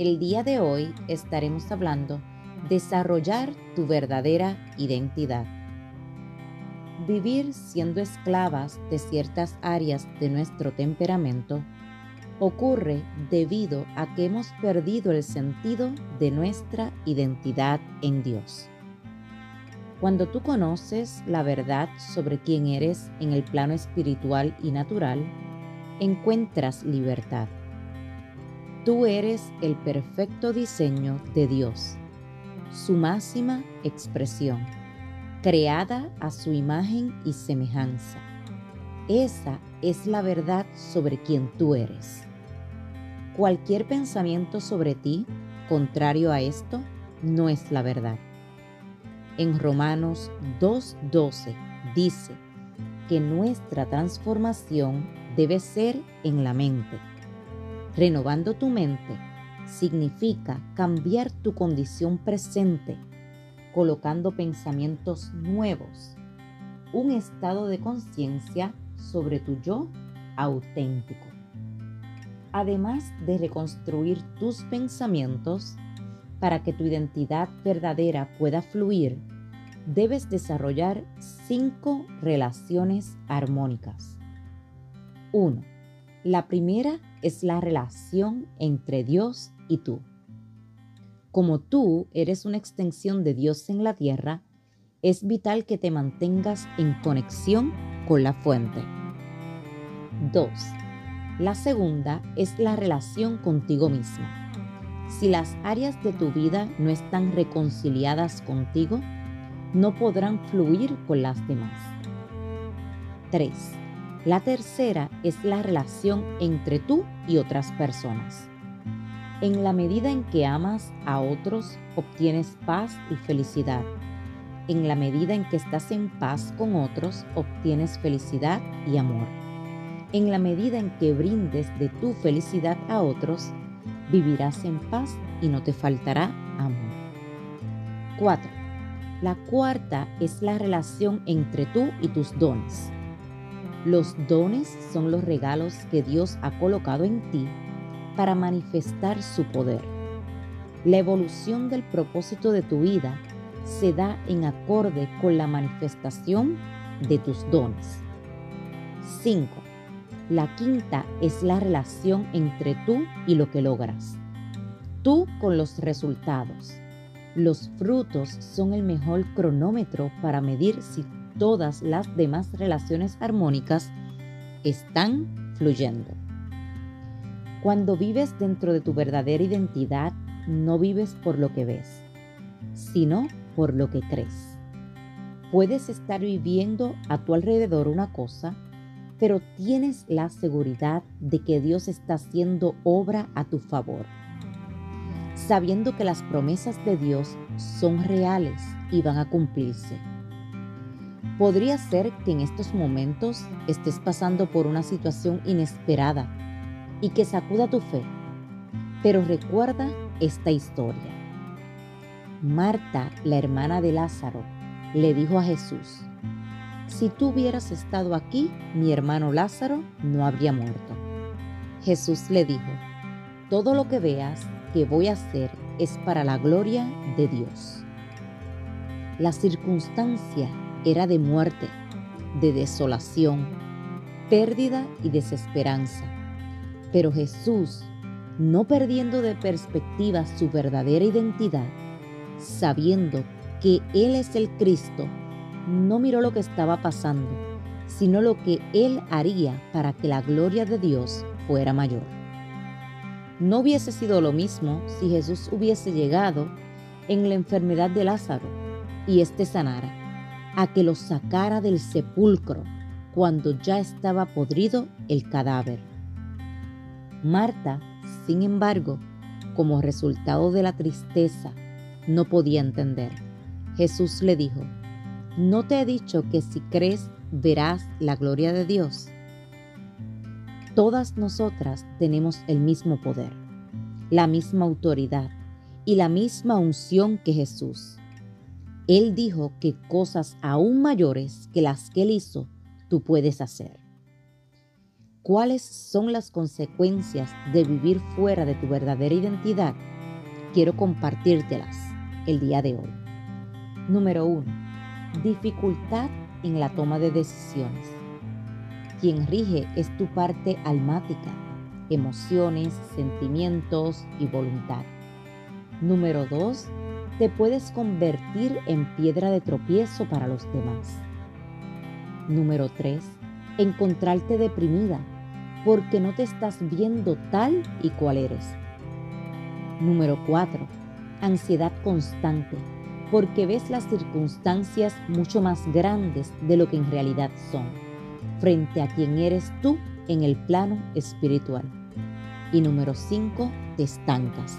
el día de hoy estaremos hablando desarrollar tu verdadera identidad. Vivir siendo esclavas de ciertas áreas de nuestro temperamento ocurre debido a que hemos perdido el sentido de nuestra identidad en Dios. Cuando tú conoces la verdad sobre quién eres en el plano espiritual y natural, encuentras libertad. Tú eres el perfecto diseño de Dios, su máxima expresión, creada a su imagen y semejanza. Esa es la verdad sobre quien tú eres. Cualquier pensamiento sobre ti, contrario a esto, no es la verdad. En Romanos 2.12 dice que nuestra transformación debe ser en la mente Renovando tu mente significa cambiar tu condición presente, colocando pensamientos nuevos, un estado de conciencia sobre tu yo auténtico. Además de reconstruir tus pensamientos, para que tu identidad verdadera pueda fluir, debes desarrollar cinco relaciones armónicas. 1. La primera es la relación entre Dios y tú. Como tú eres una extensión de Dios en la tierra, es vital que te mantengas en conexión con la fuente. 2. La segunda es la relación contigo misma. Si las áreas de tu vida no están reconciliadas contigo, no podrán fluir con las demás. 3 la tercera es la relación entre tú y otras personas. En la medida en que amas a otros, obtienes paz y felicidad. En la medida en que estás en paz con otros, obtienes felicidad y amor. En la medida en que brindes de tu felicidad a otros, vivirás en paz y no te faltará amor. 4. La cuarta es la relación entre tú y tus dones. Los dones son los regalos que Dios ha colocado en ti para manifestar su poder. La evolución del propósito de tu vida se da en acorde con la manifestación de tus dones. 5. La quinta es la relación entre tú y lo que logras. Tú con los resultados. Los frutos son el mejor cronómetro para medir si todas las demás relaciones armónicas están fluyendo. Cuando vives dentro de tu verdadera identidad, no vives por lo que ves, sino por lo que crees. Puedes estar viviendo a tu alrededor una cosa, pero tienes la seguridad de que Dios está haciendo obra a tu favor, sabiendo que las promesas de Dios son reales y van a cumplirse. Podría ser que en estos momentos estés pasando por una situación inesperada y que sacuda tu fe, pero recuerda esta historia. Marta, la hermana de Lázaro, le dijo a Jesús, si tú hubieras estado aquí, mi hermano Lázaro no habría muerto. Jesús le dijo, todo lo que veas que voy a hacer es para la gloria de Dios. La circunstancia era de muerte, de desolación, pérdida y desesperanza. Pero Jesús, no perdiendo de perspectiva su verdadera identidad, sabiendo que Él es el Cristo, no miró lo que estaba pasando, sino lo que Él haría para que la gloria de Dios fuera mayor. No hubiese sido lo mismo si Jesús hubiese llegado en la enfermedad de Lázaro y éste sanara a que lo sacara del sepulcro cuando ya estaba podrido el cadáver. Marta, sin embargo, como resultado de la tristeza, no podía entender. Jesús le dijo, ¿no te he dicho que si crees verás la gloria de Dios? Todas nosotras tenemos el mismo poder, la misma autoridad y la misma unción que Jesús. Él dijo que cosas aún mayores que las que él hizo, tú puedes hacer. ¿Cuáles son las consecuencias de vivir fuera de tu verdadera identidad? Quiero compartírtelas el día de hoy. Número 1. Dificultad en la toma de decisiones. Quien rige es tu parte almática, emociones, sentimientos y voluntad. Número 2 te puedes convertir en piedra de tropiezo para los demás. Número 3. Encontrarte deprimida porque no te estás viendo tal y cual eres. Número 4. Ansiedad constante porque ves las circunstancias mucho más grandes de lo que en realidad son, frente a quien eres tú en el plano espiritual. Y número 5. Te estancas